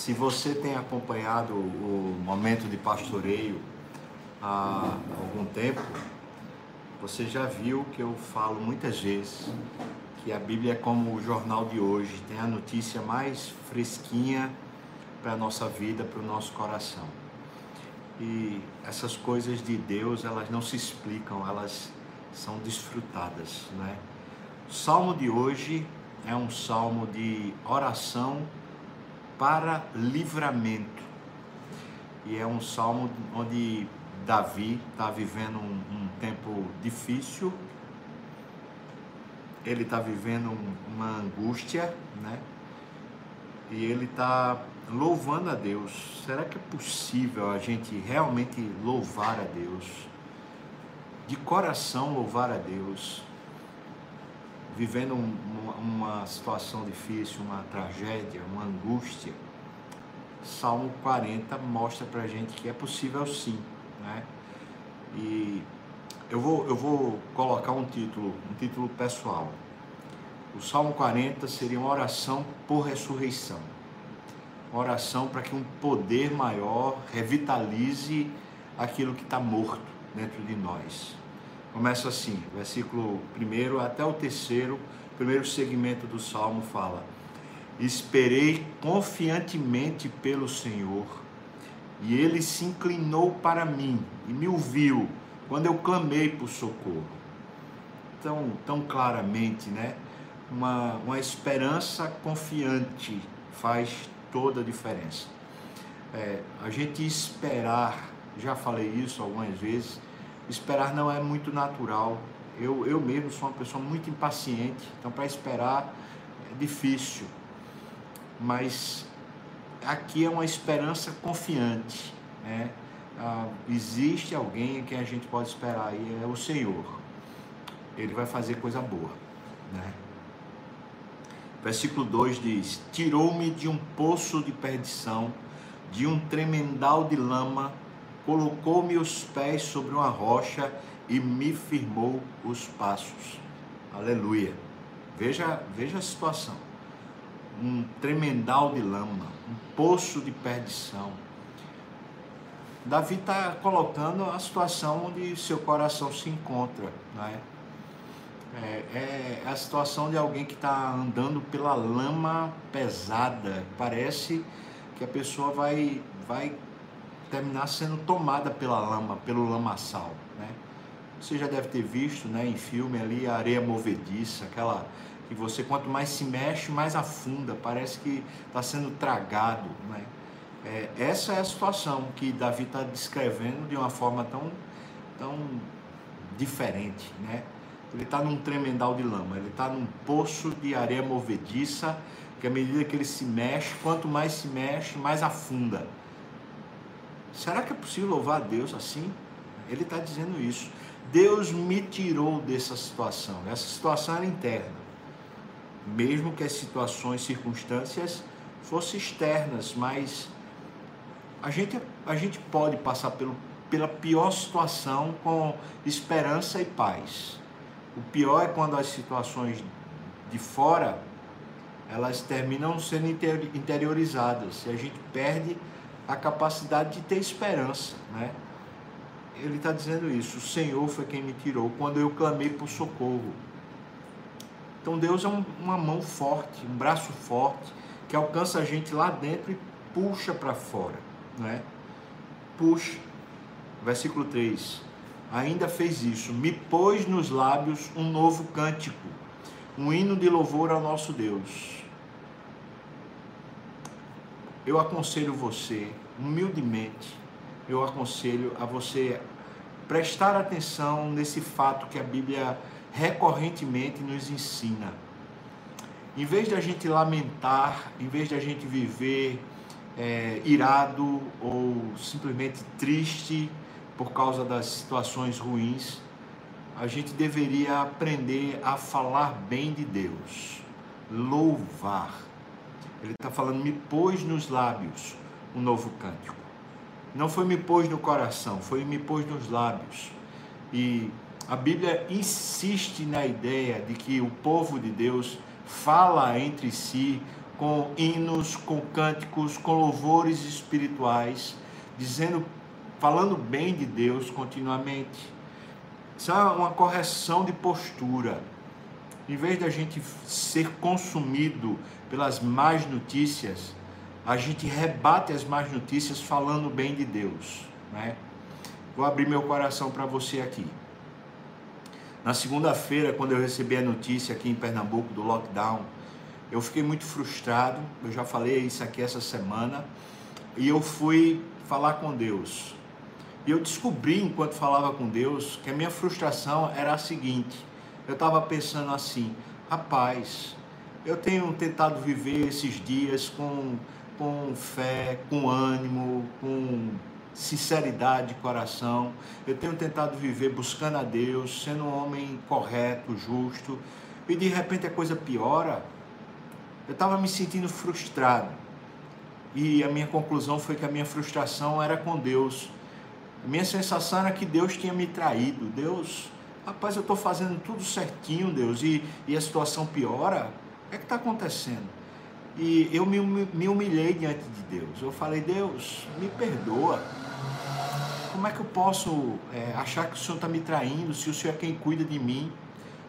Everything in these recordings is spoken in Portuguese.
Se você tem acompanhado o momento de pastoreio há algum tempo, você já viu que eu falo muitas vezes que a Bíblia é como o jornal de hoje, tem a notícia mais fresquinha para a nossa vida, para o nosso coração. E essas coisas de Deus, elas não se explicam, elas são desfrutadas, né? O salmo de hoje é um salmo de oração para livramento. E é um salmo onde Davi está vivendo um, um, tempo difícil, ele está vivendo uma angústia, né? E ele está louvando a Deus. Será que é possível a gente realmente louvar a Deus? De coração louvar a Deus? Vivendo um, uma, situação difícil, uma tragédia, uma angústia. Salmo 40 mostra para gente que é possível sim. Né? E eu vou, eu vou colocar um título, um título pessoal. O Salmo 40 seria uma oração por ressurreição. Uma oração para que um poder maior revitalize aquilo que está morto dentro de nós. Começa assim, versículo 1 até o terceiro, primeiro segmento do Salmo fala: Esperei confiantemente pelo Senhor e ele se inclinou para mim e me ouviu quando eu clamei por socorro. Tão, tão claramente, né? Uma, uma esperança confiante faz toda a diferença. É, a gente esperar, já falei isso algumas vezes, esperar não é muito natural. Eu, eu mesmo sou uma pessoa muito impaciente, então para esperar é difícil. Mas aqui é uma esperança confiante. Né? Ah, existe alguém em quem a gente pode esperar e é o Senhor. Ele vai fazer coisa boa. Né? Versículo 2 diz: Tirou-me de um poço de perdição, de um tremendal de lama, colocou-me os pés sobre uma rocha e me firmou os passos. Aleluia. Veja, veja a situação um tremendal de lama, um poço de perdição. Davi está colocando a situação onde seu coração se encontra, não é? É, é a situação de alguém que está andando pela lama pesada. Parece que a pessoa vai, vai terminar sendo tomada pela lama, pelo lamaçal. Né? Você já deve ter visto né, em filme ali a areia movediça, aquela que você quanto mais se mexe, mais afunda, parece que está sendo tragado. Né? É, essa é a situação que Davi está descrevendo de uma forma tão, tão diferente. Né? Ele está num tremendal de lama, ele está num poço de areia movediça, que à medida que ele se mexe, quanto mais se mexe, mais afunda. Será que é possível louvar a Deus assim? Ele está dizendo isso. Deus me tirou dessa situação. Essa situação era interna mesmo que as situações, circunstâncias fossem externas, mas a gente, a gente pode passar pelo, pela pior situação com esperança e paz. O pior é quando as situações de fora elas terminam sendo interiorizadas e a gente perde a capacidade de ter esperança, né? Ele está dizendo isso. O Senhor foi quem me tirou quando eu clamei por socorro. Então Deus é um, uma mão forte, um braço forte, que alcança a gente lá dentro e puxa para fora. Não é? Puxa. Versículo 3. Ainda fez isso, me pôs nos lábios um novo cântico, um hino de louvor ao nosso Deus. Eu aconselho você, humildemente, eu aconselho a você prestar atenção nesse fato que a Bíblia recorrentemente nos ensina. Em vez de a gente lamentar, em vez de a gente viver é, irado ou simplesmente triste por causa das situações ruins, a gente deveria aprender a falar bem de Deus, louvar. Ele está falando, me pôs nos lábios um novo cântico. Não foi me pôs no coração, foi me pôs nos lábios. E a Bíblia insiste na ideia de que o povo de Deus fala entre si com hinos, com cânticos, com louvores espirituais, dizendo, falando bem de Deus continuamente. Isso é uma correção de postura. Em vez da gente ser consumido pelas más notícias, a gente rebate as más notícias falando bem de Deus. Né? Vou abrir meu coração para você aqui. Na segunda-feira, quando eu recebi a notícia aqui em Pernambuco do lockdown, eu fiquei muito frustrado, eu já falei isso aqui essa semana, e eu fui falar com Deus. E eu descobri, enquanto falava com Deus, que a minha frustração era a seguinte: eu estava pensando assim, rapaz, eu tenho tentado viver esses dias com, com fé, com ânimo, com sinceridade de coração. Eu tenho tentado viver buscando a Deus, sendo um homem correto, justo, e de repente a coisa piora eu estava me sentindo frustrado. E a minha conclusão foi que a minha frustração era com Deus. A minha sensação era que Deus tinha me traído. Deus, rapaz, eu estou fazendo tudo certinho, Deus, e, e a situação piora. O que é está acontecendo? E eu me, me humilhei diante de Deus. Eu falei, Deus, me perdoa. Como é que eu posso é, achar que o Senhor está me traindo se o Senhor é quem cuida de mim?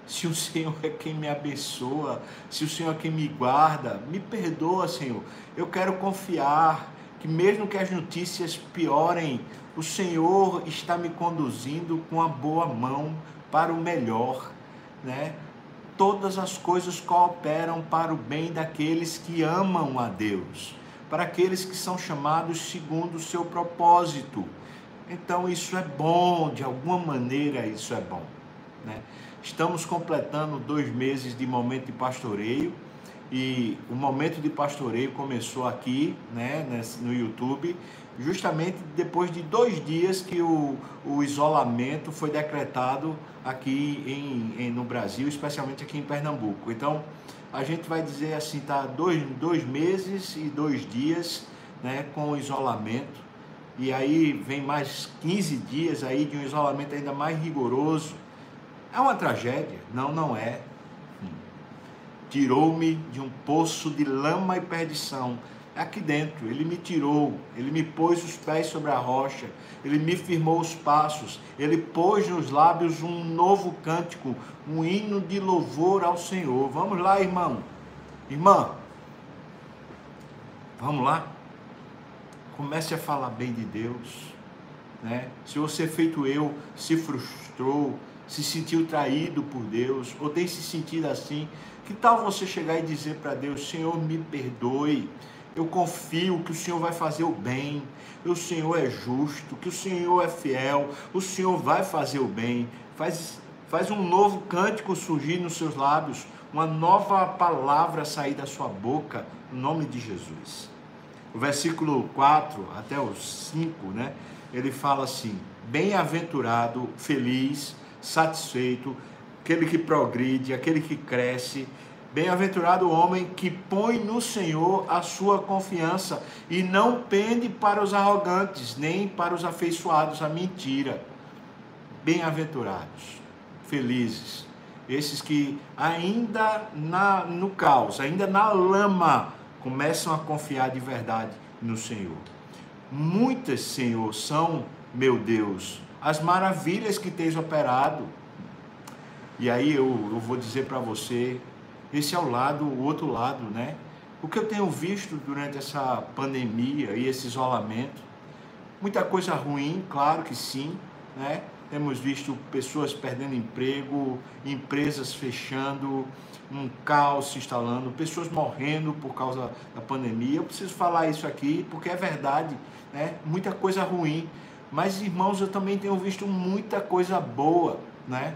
se o Senhor é quem me abençoa, se o Senhor é quem me guarda, me perdoa, Senhor. Eu quero confiar que, mesmo que as notícias piorem, o Senhor está me conduzindo com a boa mão para o melhor, né? Todas as coisas cooperam para o bem daqueles que amam a Deus, para aqueles que são chamados segundo o seu propósito. Então isso é bom, de alguma maneira isso é bom, né? Estamos completando dois meses de momento de pastoreio e o momento de pastoreio começou aqui, né, no YouTube, justamente depois de dois dias que o, o isolamento foi decretado aqui em, em, no Brasil, especialmente aqui em Pernambuco. Então, a gente vai dizer assim, tá dois, dois meses e dois dias né, com o isolamento. E aí vem mais 15 dias aí de um isolamento ainda mais rigoroso é uma tragédia? Não, não é. Tirou-me de um poço de lama e perdição. Aqui dentro, ele me tirou, ele me pôs os pés sobre a rocha, ele me firmou os passos, ele pôs nos lábios um novo cântico, um hino de louvor ao Senhor. Vamos lá, irmão. Irmã, vamos lá. Comece a falar bem de Deus. Né? Se você, feito eu, se frustrou, se sentiu traído por Deus, ou tem se sentido assim, que tal você chegar e dizer para Deus: Senhor, me perdoe, eu confio que o Senhor vai fazer o bem, que o Senhor é justo, que o Senhor é fiel, o Senhor vai fazer o bem. Faz, faz um novo cântico surgir nos seus lábios, uma nova palavra sair da sua boca, no nome de Jesus. O versículo 4 até o 5, né? Ele fala assim: Bem-aventurado, feliz, satisfeito, aquele que progride, aquele que cresce. Bem-aventurado o homem que põe no Senhor a sua confiança e não pende para os arrogantes, nem para os afeiçoados à mentira. Bem-aventurados, felizes, esses que ainda na, no caos, ainda na lama, começam a confiar de verdade no Senhor. Muitas, Senhor, são, meu Deus, as maravilhas que tens operado. E aí eu, eu vou dizer para você, esse é o lado, o outro lado, né? O que eu tenho visto durante essa pandemia e esse isolamento, muita coisa ruim, claro que sim, né? Temos visto pessoas perdendo emprego, empresas fechando, um caos se instalando, pessoas morrendo por causa da pandemia. Eu preciso falar isso aqui porque é verdade, né? Muita coisa ruim. Mas, irmãos, eu também tenho visto muita coisa boa, né?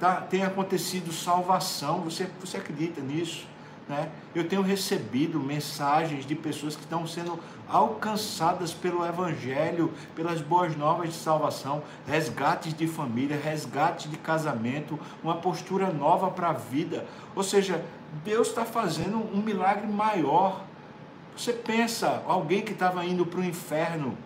Tá, tem acontecido salvação, você, você acredita nisso? Né? Eu tenho recebido mensagens de pessoas que estão sendo alcançadas pelo Evangelho, pelas boas novas de salvação, resgates de família, resgate de casamento, uma postura nova para a vida. Ou seja, Deus está fazendo um milagre maior. Você pensa, alguém que estava indo para o inferno,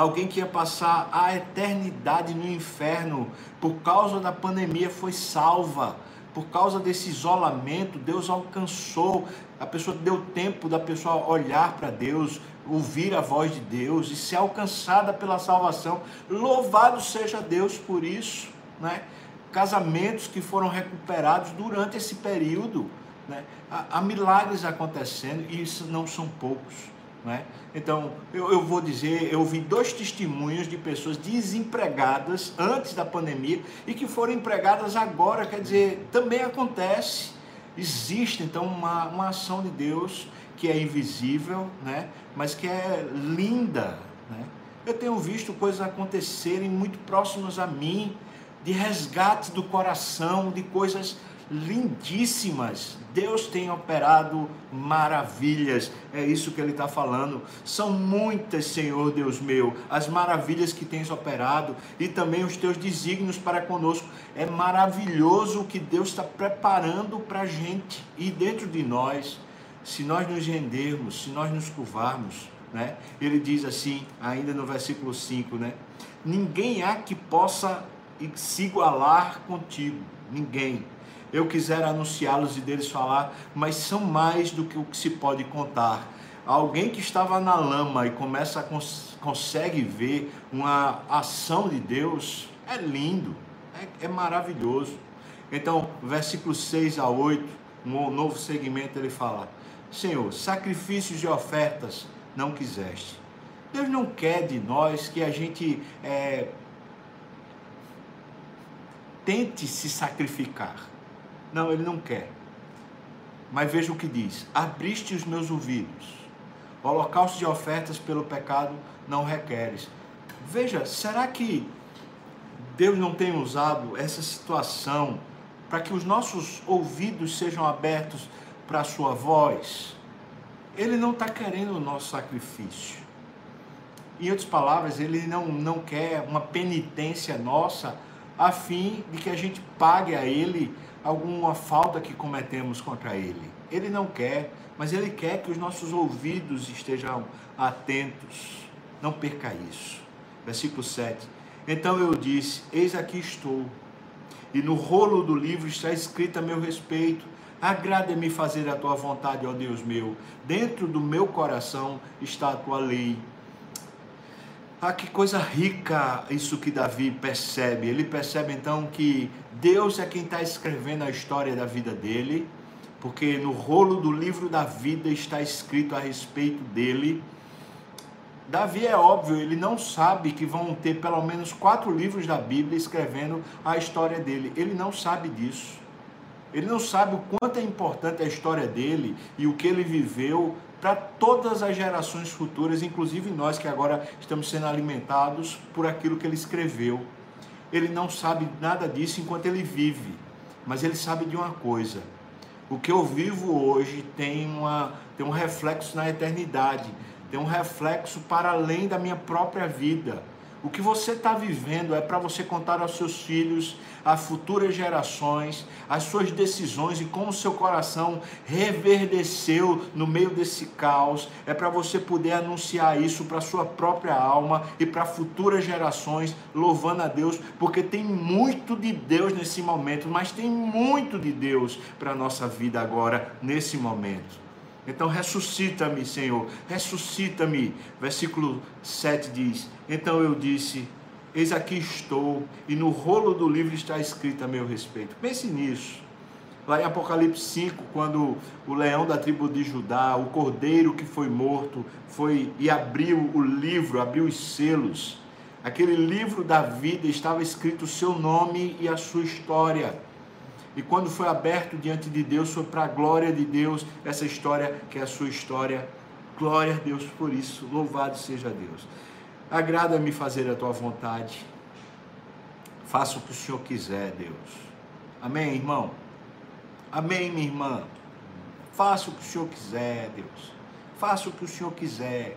alguém que ia passar a eternidade no inferno por causa da pandemia foi salva, por causa desse isolamento, Deus alcançou, a pessoa deu tempo da pessoa olhar para Deus, ouvir a voz de Deus e ser alcançada pela salvação. Louvado seja Deus por isso, né? Casamentos que foram recuperados durante esse período, né? Há, há milagres acontecendo e isso não são poucos. Né? Então, eu, eu, vou dizer, eu vi dois testemunhos de pessoas desempregadas antes da pandemia e que foram empregadas agora, quer dizer, também acontece. Existe, então, uma, uma ação de Deus que é invisível, né? mas que é linda. Né? Eu tenho visto coisas acontecerem muito próximas a mim, de resgate do coração, de coisas lindíssimas. Deus tem operado maravilhas, é isso que ele está falando. São muitas, Senhor Deus meu, as maravilhas que tens operado e também os teus desígnios para conosco. É maravilhoso o que Deus está preparando para a gente e dentro de nós, se nós nos rendermos, se nós nos curvarmos. Né? Ele diz assim, ainda no versículo 5, né? Ninguém há que possa se igualar contigo, ninguém eu quiser anunciá-los e deles falar, mas são mais do que o que se pode contar. Alguém que estava na lama e começa a cons consegue ver uma ação de Deus, é lindo, é, é maravilhoso. Então, versículos 6 a 8, um novo segmento, ele fala: Senhor, sacrifícios e ofertas não quiseste. Deus não quer de nós que a gente é, tente se sacrificar. Não, ele não quer. Mas veja o que diz: Abriste os meus ouvidos. Holocausto de ofertas pelo pecado não requeres. Veja, será que Deus não tem usado essa situação para que os nossos ouvidos sejam abertos para a sua voz? Ele não está querendo o nosso sacrifício. Em outras palavras, ele não, não quer uma penitência nossa a fim de que a gente pague a ele alguma falta que cometemos contra Ele. Ele não quer, mas Ele quer que os nossos ouvidos estejam atentos. Não perca isso. Versículo 7. Então eu disse: Eis aqui estou. E no rolo do livro está escrito a meu respeito: Agrada-me fazer a tua vontade, ó Deus meu. Dentro do meu coração está a tua lei. Ah, que coisa rica isso que Davi percebe. Ele percebe então que Deus é quem está escrevendo a história da vida dele, porque no rolo do livro da vida está escrito a respeito dele. Davi é óbvio, ele não sabe que vão ter pelo menos quatro livros da Bíblia escrevendo a história dele. Ele não sabe disso. Ele não sabe o quanto é importante a história dele e o que ele viveu para todas as gerações futuras, inclusive nós que agora estamos sendo alimentados por aquilo que ele escreveu. Ele não sabe nada disso enquanto ele vive, mas ele sabe de uma coisa: o que eu vivo hoje tem, uma, tem um reflexo na eternidade, tem um reflexo para além da minha própria vida. O que você está vivendo é para você contar aos seus filhos, às futuras gerações, as suas decisões e como seu coração reverdeceu no meio desse caos. É para você poder anunciar isso para a sua própria alma e para futuras gerações, louvando a Deus, porque tem muito de Deus nesse momento, mas tem muito de Deus para a nossa vida agora, nesse momento. Então ressuscita-me, Senhor, ressuscita-me. Versículo 7 diz: Então eu disse: Eis aqui estou, e no rolo do livro está escrito a meu respeito. Pense nisso. Lá em Apocalipse 5, quando o leão da tribo de Judá, o cordeiro que foi morto, foi e abriu o livro, abriu os selos. Aquele livro da vida estava escrito o seu nome e a sua história. E quando foi aberto diante de Deus, foi para a glória de Deus, essa história que é a sua história. Glória a Deus por isso, louvado seja Deus. Agrada-me fazer a tua vontade. Faça o que o Senhor quiser, Deus. Amém, irmão? Amém, minha irmã? Faça o que o Senhor quiser, Deus. Faça o que o Senhor quiser.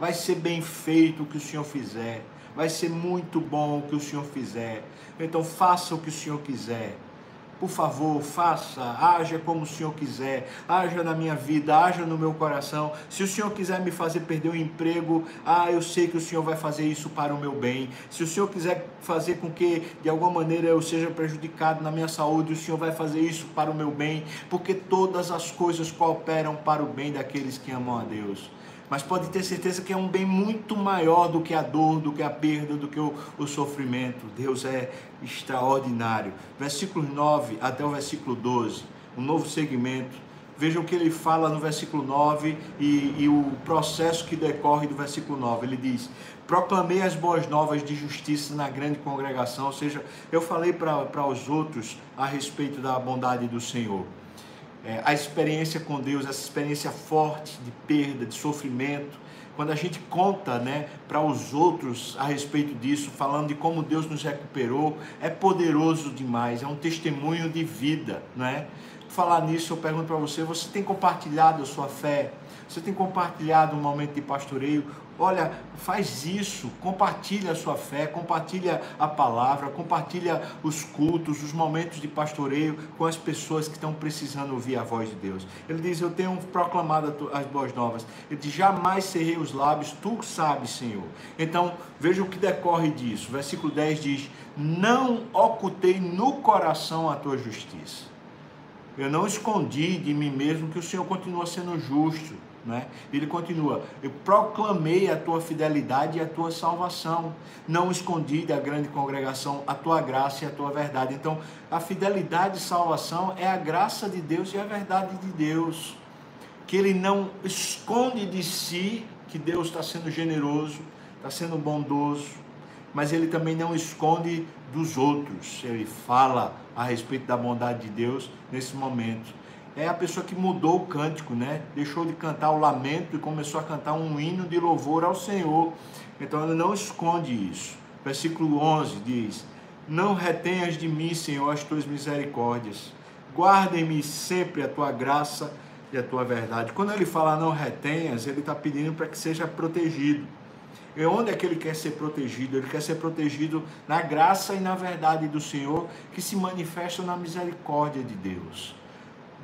Vai ser bem feito o que o Senhor fizer. Vai ser muito bom o que o Senhor fizer. Então faça o que o Senhor quiser por favor, faça, haja como o Senhor quiser, haja na minha vida, haja no meu coração. Se o Senhor quiser me fazer perder o um emprego, ah, eu sei que o Senhor vai fazer isso para o meu bem. Se o Senhor quiser fazer com que de alguma maneira eu seja prejudicado na minha saúde, o Senhor vai fazer isso para o meu bem, porque todas as coisas cooperam para o bem daqueles que amam a Deus mas pode ter certeza que é um bem muito maior do que a dor, do que a perda, do que o, o sofrimento. Deus é extraordinário. Versículo 9 até o versículo 12, um novo segmento. Vejam o que ele fala no versículo 9 e, e o processo que decorre do versículo 9. Ele diz: Proclamei as boas novas de justiça na grande congregação. Ou seja, eu falei para os outros a respeito da bondade do Senhor é, a experiência com Deus, essa experiência forte de perda, de sofrimento, quando a gente conta né, para os outros a respeito disso, falando de como Deus nos recuperou, é poderoso demais, é um testemunho de vida. Né? Falar nisso, eu pergunto para você: você tem compartilhado a sua fé? Você tem compartilhado um momento de pastoreio? Olha, faz isso, compartilha a sua fé, compartilha a palavra, compartilha os cultos, os momentos de pastoreio com as pessoas que estão precisando ouvir a voz de Deus. Ele diz: Eu tenho proclamado as boas novas. Ele diz: Jamais cerrei os lábios, tu sabes, Senhor. Então, veja o que decorre disso. Versículo 10 diz: Não ocultei no coração a tua justiça. Eu não escondi de mim mesmo que o Senhor continua sendo justo né? Ele continua: Eu proclamei a tua fidelidade e a tua salvação, não escondi da grande congregação a tua graça e a tua verdade. Então, a fidelidade e salvação é a graça de Deus e a verdade de Deus, que ele não esconde de si que Deus está sendo generoso, está sendo bondoso, mas ele também não esconde dos outros. Ele fala a respeito da bondade de Deus nesse momento é a pessoa que mudou o cântico, né? Deixou de cantar o lamento e começou a cantar um hino de louvor ao Senhor. Então ela não esconde isso. Versículo 11 diz: Não retenhas de mim, Senhor, as tuas misericórdias. Guardem-me sempre a tua graça e a tua verdade. Quando ele fala não retenhas, ele está pedindo para que seja protegido. E onde é que ele quer ser protegido? Ele quer ser protegido na graça e na verdade do Senhor, que se manifestam na misericórdia de Deus.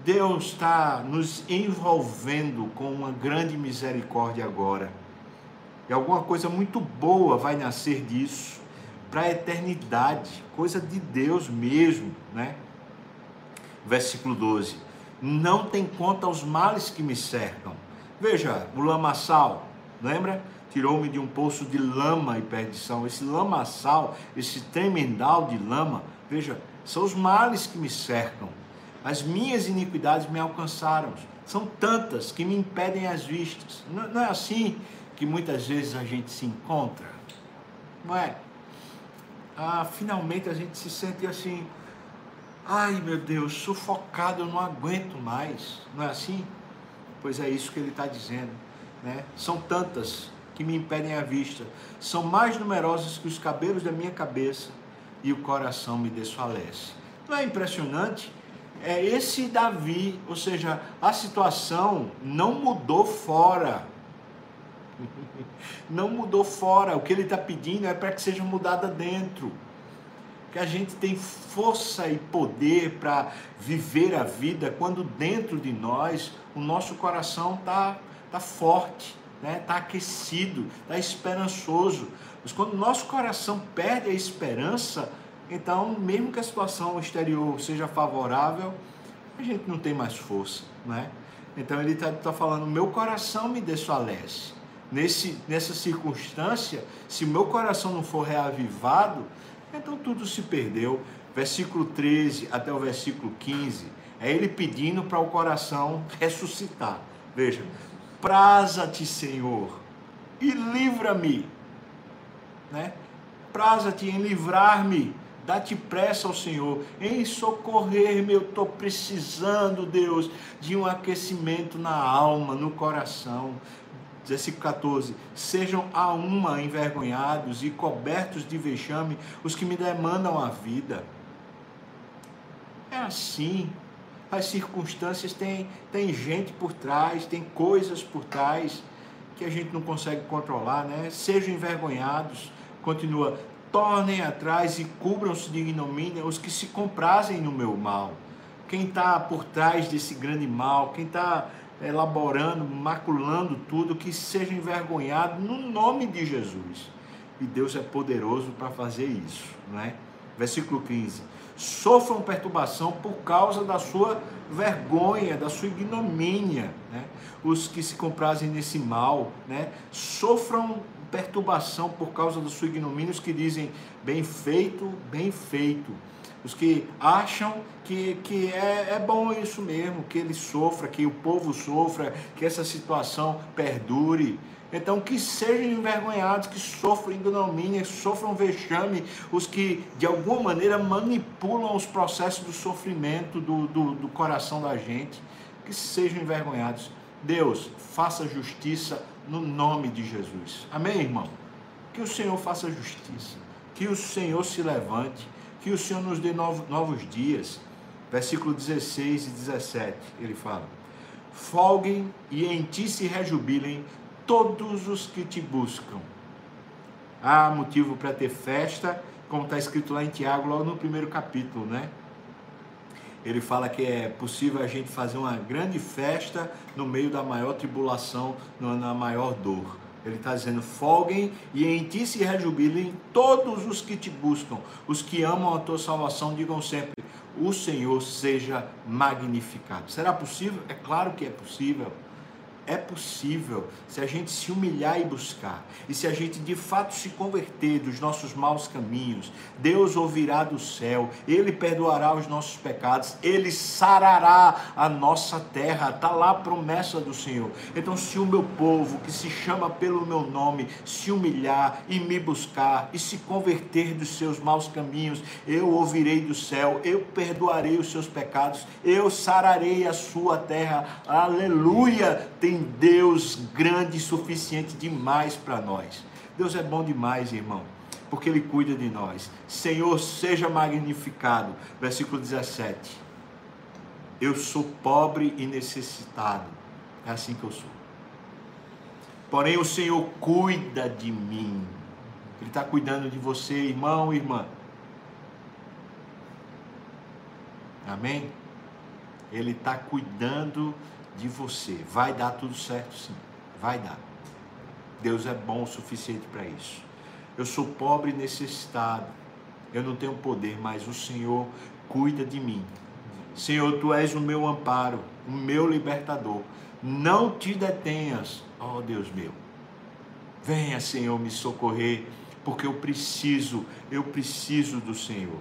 Deus está nos envolvendo com uma grande misericórdia agora. E alguma coisa muito boa vai nascer disso para a eternidade, coisa de Deus mesmo, né? Versículo 12. Não tem conta aos males que me cercam. Veja, o lamaçal, lembra? Tirou-me de um poço de lama e perdição. Esse lamaçal, esse tremendal de lama, veja, são os males que me cercam as minhas iniquidades me alcançaram. São tantas que me impedem as vistas. Não, é assim que muitas vezes a gente se encontra? Não é? Ah, finalmente a gente se sente assim, ai meu Deus, sufocado, eu não aguento mais. Não é assim? Pois é isso que ele está dizendo. Né? São tantas que me impedem a vista, são mais numerosas que os cabelos da minha cabeça e o coração me desfalece. Não é impressionante? é esse Davi, ou seja, a situação não mudou fora. Não mudou fora. O que ele está pedindo é para que seja mudada dentro. Que a gente tem força e poder para viver a vida quando dentro de nós o nosso coração está tá forte, né? Tá aquecido, está esperançoso. Mas quando o nosso coração perde a esperança, então, mesmo que a situação exterior seja favorável, a gente não tem mais força, né? Então ele está tá falando, meu coração me desfalece. Nesse, nessa circunstância, se meu coração não for reavivado, então tudo se perdeu. Versículo 13 até o versículo 15, é ele pedindo para o coração ressuscitar. Veja, praza-te, Senhor, e livra-me, né? Praza-te em livrar-me Dá-te pressa ao Senhor em socorrer-me. Eu estou precisando, Deus, de um aquecimento na alma, no coração. Versículo 14: Sejam a uma envergonhados e cobertos de vexame os que me demandam a vida. É assim. As circunstâncias têm, têm gente por trás, tem coisas por trás que a gente não consegue controlar, né? Sejam envergonhados. Continua, tornem atrás e cubram-se de ignomínia os que se comprazem no meu mal. Quem está por trás desse grande mal, quem está elaborando, maculando tudo, que seja envergonhado no nome de Jesus. E Deus é poderoso para fazer isso, não é? Versículo 15. Sofram perturbação por causa da sua vergonha, da sua ignomínia, né? Os que se comprazem nesse mal, né? Sofram perturbação por causa da sua ignomínia, os que dizem bem feito, bem feito. Os que acham que, que é, é bom isso mesmo, que ele sofra, que o povo sofra, que essa situação perdure. Então, que sejam envergonhados, que sofram ignomínia, sofram vexame, os que de alguma maneira manipulam os processos do sofrimento do, do, do coração da gente, que sejam envergonhados. Deus, faça justiça no nome de Jesus. Amém, irmão? Que o Senhor faça justiça, que o Senhor se levante, que o Senhor nos dê novos, novos dias. Versículo 16 e 17, ele fala: Folguem e em ti se rejubilem todos os que te buscam. Há motivo para ter festa, como está escrito lá em Tiago, logo no primeiro capítulo, né? ele fala que é possível a gente fazer uma grande festa no meio da maior tribulação, na maior dor. Ele está dizendo: folguem e em ti se rejubilem todos os que te buscam, os que amam a tua salvação, digam sempre: o Senhor seja magnificado. Será possível? É claro que é possível. É possível se a gente se humilhar e buscar, e se a gente de fato se converter dos nossos maus caminhos, Deus ouvirá do céu, Ele perdoará os nossos pecados, Ele sarará a nossa terra, está lá a promessa do Senhor. Então, se o meu povo, que se chama pelo meu nome, se humilhar e me buscar e se converter dos seus maus caminhos, eu ouvirei do céu, eu perdoarei os seus pecados, eu sararei a sua terra. Aleluia! Tem tem Deus grande e suficiente demais para nós. Deus é bom demais, irmão, porque Ele cuida de nós. Senhor, seja magnificado. Versículo 17. Eu sou pobre e necessitado. É assim que eu sou. Porém, o Senhor cuida de mim. Ele está cuidando de você, irmão, irmã. Amém? Ele está cuidando de você. Vai dar tudo certo, sim. Vai dar. Deus é bom o suficiente para isso. Eu sou pobre e necessitado. Eu não tenho poder, mas o Senhor cuida de mim. Senhor, tu és o meu amparo, o meu libertador. Não te detenhas, ó oh, Deus meu. Venha, Senhor, me socorrer, porque eu preciso, eu preciso do Senhor.